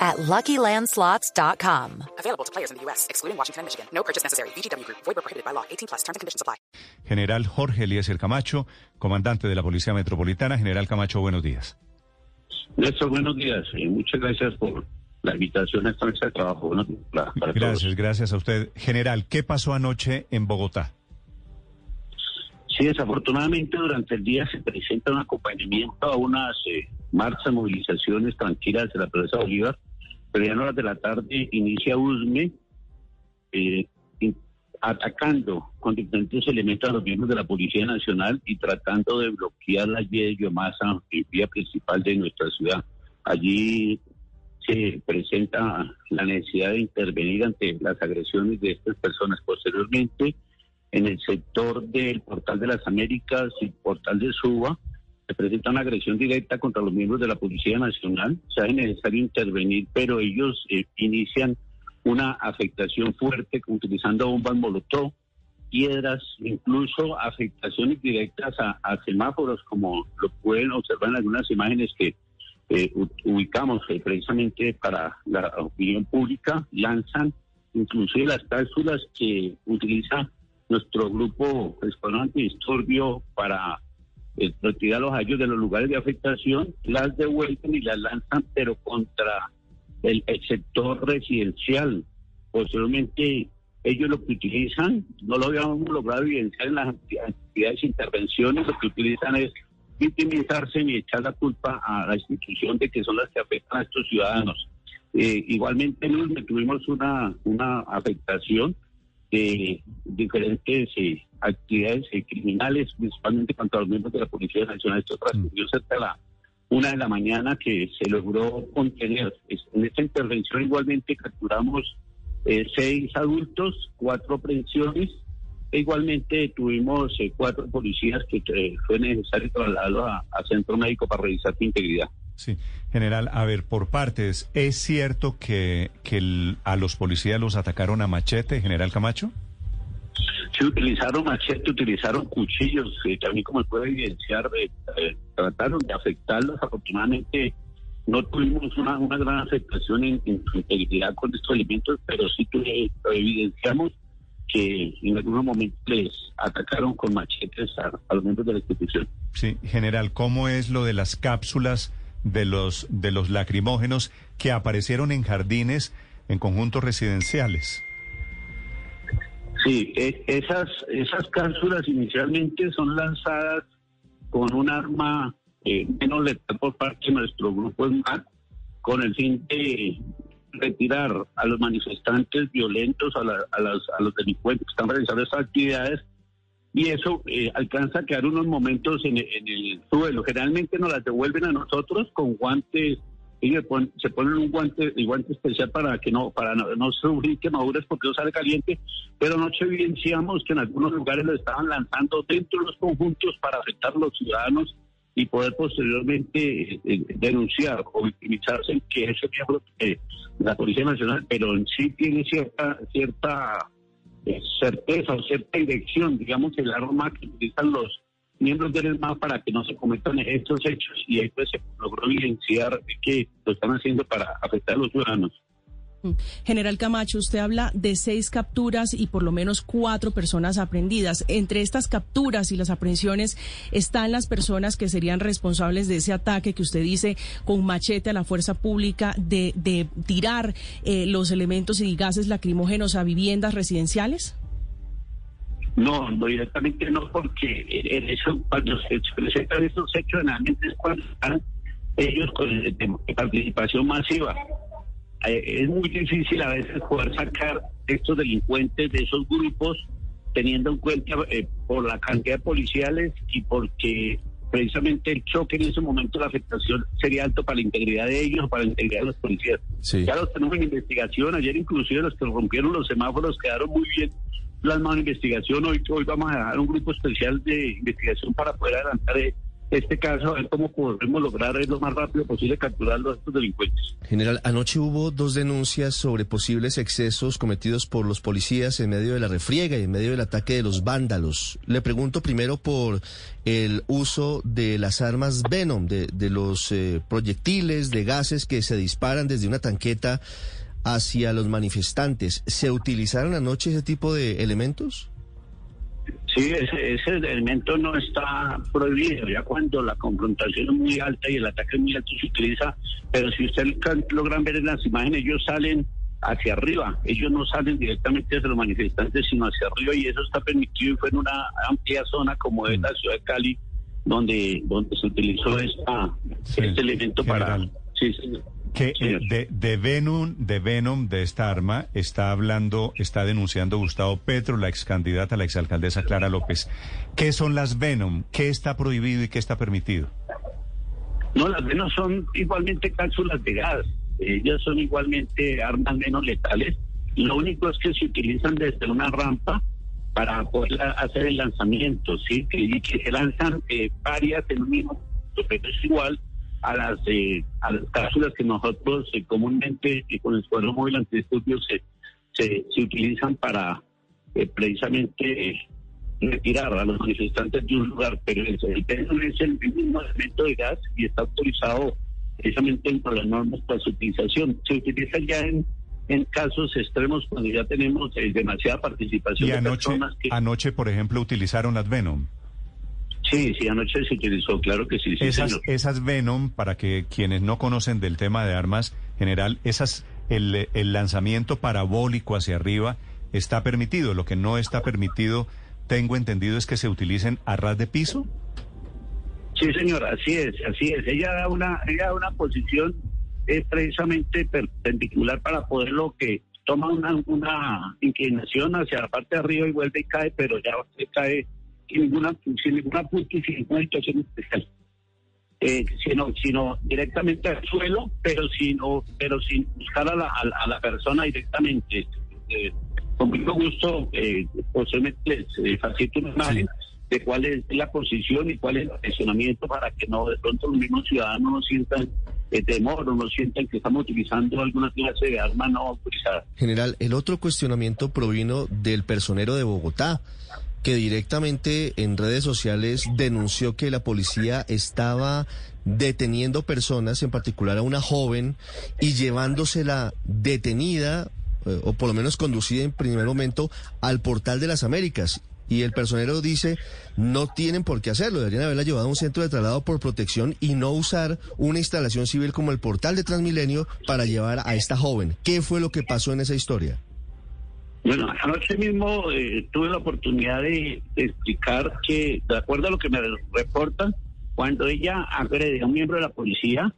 at LuckyLandSlots.com. Available to players in the U.S., excluding Washington and Michigan. No purchase necessary. VGW Group. Void prohibited by law. 18 plus. Terms and conditions apply. General Jorge Eliezer Camacho, comandante de la Policía Metropolitana. General Camacho, buenos días. Néstor, buenos días. Eh, muchas gracias por la invitación a esta mesa de trabajo. Buenos días para- para Gracias, todos. gracias a usted. General, ¿qué pasó anoche en Bogotá? Sí, desafortunadamente durante el día se presenta un acompañamiento a unas eh, marchas, movilizaciones tranquilas de la Plaza Bolívar, pero horas de la tarde inicia USME eh, atacando con diferentes elementos a los miembros de la Policía Nacional y tratando de bloquear la vía de biomasa, vía principal de nuestra ciudad. Allí se presenta la necesidad de intervenir ante las agresiones de estas personas. Posteriormente, en el sector del Portal de las Américas y Portal de Suba, se presenta una agresión directa contra los miembros de la Policía Nacional. Se hace necesario intervenir, pero ellos eh, inician una afectación fuerte utilizando bombas molotov, piedras, incluso afectaciones directas a, semáforos, como lo pueden observar en algunas imágenes que eh, ubicamos eh, precisamente para la opinión pública, lanzan inclusive las cápsulas que utiliza nuestro grupo Escuadrón Antidisturbio para eh, retirar los hallos de los lugares de afectación, las devuelven y las lanzan, pero contra el, el sector residencial. Posteriormente, ellos lo que utilizan, no lo habíamos logrado evidenciar en las acti- actividades de intervenciones, lo que utilizan es victimizarse y echar la culpa a la institución de que son las que afectan a estos ciudadanos. Eh, igualmente, tuvimos una, una afectación de diferentes eh, actividades eh, criminales, principalmente contra los miembros de la Policía Nacional. Esto transcurrió cerca de la una de la mañana que se logró contener. En esta intervención igualmente capturamos eh, seis adultos, cuatro presiones. E igualmente tuvimos eh, cuatro policías que eh, fue necesario trasladarlos a, a centro médico para revisar su integridad. Sí, general, a ver, por partes, ¿es cierto que, que el- a los policías los atacaron a machete, general Camacho? Sí, utilizaron machete, utilizaron cuchillos, eh, también como puede evidenciar, eh, eh, trataron de afectarlos. Afortunadamente no tuvimos una, una gran afectación en, en su integridad con estos elementos, pero sí tuve- evidenciamos que en algunos momentos les atacaron con machetes a, a los miembros de la institución. Sí, general, ¿cómo es lo de las cápsulas de los, de los lacrimógenos que aparecieron en jardines en conjuntos residenciales? Sí, e- esas, esas cápsulas inicialmente son lanzadas con un arma eh, menos letal por parte de nuestro grupo con el fin de retirar a los manifestantes violentos, a, la- a las- a los delincuentes que están realizando estas actividades, y eso eh, alcanza a quedar unos momentos en, en el suelo. Generalmente nos las devuelven a nosotros con guantes, ellos pon- se ponen un guante, el guante especial para que no, para no, no sufrir quemaduras porque no sale caliente, pero anoche evidenciamos que en algunos lugares lo estaban lanzando dentro de los conjuntos para afectar a los ciudadanos y poder posteriormente eh, eh, denunciar o victimizarse en que ese miembro de la Policía Nacional, pero en sí tiene cierta cierta certeza o cierta dirección, digamos, el arma que utilizan los miembros del ESMA para que no se cometan estos hechos y ahí pues se logró evidenciar que lo están haciendo para afectar a los ciudadanos. General Camacho, usted habla de seis capturas y por lo menos cuatro personas aprendidas. Entre estas capturas y las aprehensiones están las personas que serían responsables de ese ataque que usted dice con machete a la fuerza pública de, de tirar eh, los elementos y gases lacrimógenos a viviendas residenciales. No, no directamente no, porque en cuando se presentan estos hechos, cuando están ellos con participación masiva. Eh, es muy difícil a veces poder sacar estos delincuentes de esos grupos, teniendo en cuenta eh, por la cantidad de policiales y porque precisamente el choque en ese momento, la afectación sería alto para la integridad de ellos, para la integridad de los policías. Sí. Ya los tenemos en investigación. Ayer inclusive los que rompieron los semáforos quedaron muy bien plasmado una investigación. Hoy, hoy vamos a dar un grupo especial de investigación para poder adelantar eh, este caso, a ver cómo podemos lograr lo más rápido posible capturar a estos delincuentes. General, anoche hubo dos denuncias sobre posibles excesos cometidos por los policías en medio de la refriega y en medio del ataque de los vándalos. Le pregunto primero por el uso de las armas Venom, de, de los eh, proyectiles, de gases que se disparan desde una tanqueta hacia los manifestantes. ¿Se utilizaron anoche ese tipo de elementos? Sí, ese, ese elemento no está prohibido. Ya cuando la confrontación es muy alta y el ataque es muy alto se utiliza, pero si ustedes logran ver en las imágenes, ellos salen hacia arriba. Ellos no salen directamente hacia los manifestantes, sino hacia arriba y eso está permitido y fue en una amplia zona como es la ciudad de Cali, donde, donde se utilizó esta, Sí, este elemento para... Sí, señor. Que eh, de, de Venom, de Venom, de esta arma, está hablando, está denunciando Gustavo Petro, la ex candidata, la exalcaldesa Clara López. ¿Qué son las Venom? ¿Qué está prohibido y qué está permitido? No, las menos son igualmente cápsulas de gas. Ellas son igualmente armas menos letales. Lo único es que se utilizan desde una rampa para poder hacer el lanzamiento, ¿sí? Que, se lanzan eh, varias en un mismo pero es igual a las, eh, a las cápsulas que nosotros eh, comúnmente eh, con el Escuadrón Móvil Antidisturbios se, se, se utilizan para eh, precisamente eh, retirar a los manifestantes de un lugar, pero el, el Venom es el mismo elemento de gas y está autorizado precisamente por las normas para su utilización. Se utiliza ya en, en casos extremos cuando ya tenemos eh, demasiada participación Y de anoche, personas que... anoche, por ejemplo, utilizaron las Venom. Sí, sí, anoche se utilizó, claro que sí, sí, Esas, señor. esas Venom, para que quienes no conocen del tema de armas general, esas, el, el lanzamiento parabólico hacia arriba está permitido. Lo que no está permitido, tengo entendido, es que se utilicen a ras de piso. Sí, señor, así es, así es. Ella da una, ella da una posición eh, precisamente perpendicular para poder lo que toma una, una inclinación hacia la parte de arriba y vuelve y cae, pero ya cae sin ninguna, sin ninguna punta y sin ninguna situación especial. Eh, sino, sino directamente al suelo, pero sin, o- pero sin buscar a la, a a la persona directamente. Eh, con mucho gusto, eh, posiblemente les eh, facilito una imagen de cuál es la posición y cuál es el posicionamiento para que no de pronto los mismos ciudadanos no sientan eh, temor o no sientan que estamos utilizando alguna clase de arma no autorizada. General, el otro cuestionamiento provino del personero de Bogotá, que directamente en redes sociales denunció que la policía estaba deteniendo personas, en particular a una joven, y llevándosela detenida, eh, o por lo menos conducida en primer momento, al portal de las Américas. Y el personero dice, no tienen por qué hacerlo, deberían haberla llevado a un centro de traslado por protección y no usar una instalación civil como el portal de Transmilenio para llevar a esta joven. ¿Qué fue lo que pasó en esa historia? Bueno, anoche mismo eh, tuve la oportunidad de, explicar que, de acuerdo a lo que me reportan, cuando ella agrede a un miembro de la policía,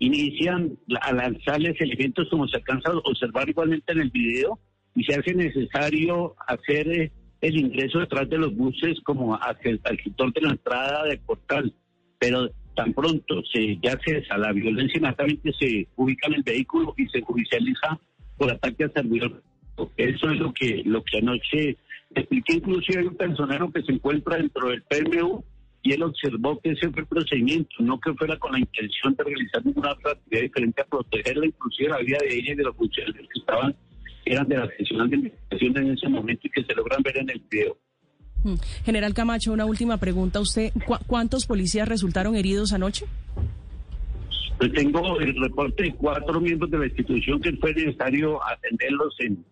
inician a lanzarles elementos como se alcanza a observar igualmente en el video y se hace necesario hacer eh, el ingreso detrás de los buses como hacia el, al sector de la entrada del portal. Pero tan pronto se ya cesa la violencia, inmediatamente se ubica en el vehículo y se judicializa por ataque al servidor. Eso es lo que lo que anoche expliqué. Inclusive hay un personero que se encuentra dentro del PMU y él observó que ese fue el procedimiento, no que fuera con la intención de realizar ninguna otra actividad diferente a protegerla, inclusive la vida de ella y de los funcionarios que estaban, eran de la sección de investigación en ese momento y que se logran ver en el video. Mm. General Camacho, una última pregunta. ¿Usted cu- cuántos policías resultaron heridos anoche? Pues tengo el reporte de cuatro miembros de la institución que fue necesario atenderlos en,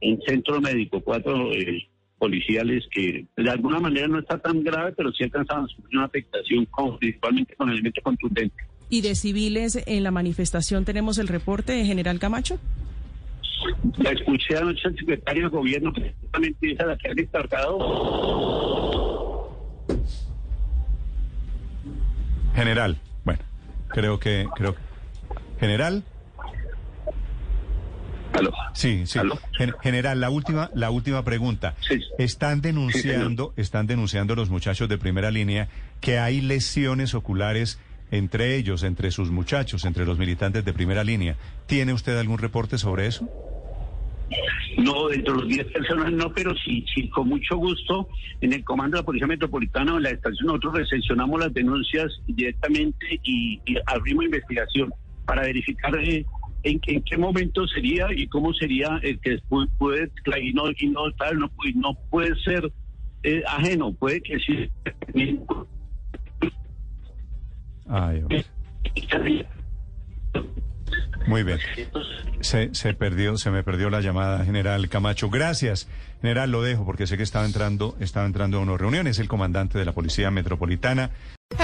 en centro médico, cuatro eh, policiales que de alguna manera no está tan grave, pero sí alcanzaban a sufrir una afectación con- principalmente con elementos contundentes. ¿Y de civiles en la manifestación tenemos el reporte de General Camacho? La escuché anoche al secretario de gobierno que justamente es a la que ha descargado. General, bueno, creo que, creo que- General, Aló. sí, sí. General, la última, la última pregunta. Sí. Están denunciando, están denunciando los muchachos de primera línea que hay lesiones oculares entre ellos, entre sus muchachos, entre los militantes de primera línea. ¿Tiene usted algún reporte sobre eso? No, No, dentro de los 10 personas no, pero sí, sí, con mucho gusto. En el Comando de la Policía Metropolitana o en la estación nosotros recepcionamos las denuncias directamente y, y abrimos investigación para verificar eh, en, en, qué momento sería y cómo sería el que después puede, no, puede ser eh, ajeno, puede que sí. Ay, Muy bien. Se, se perdió, se me perdió la llamada, general Camacho. Gracias, general, lo dejo porque sé que estaba entrando, estaba entrando a una reunión. Es el comandante de la Policía Metropolitana.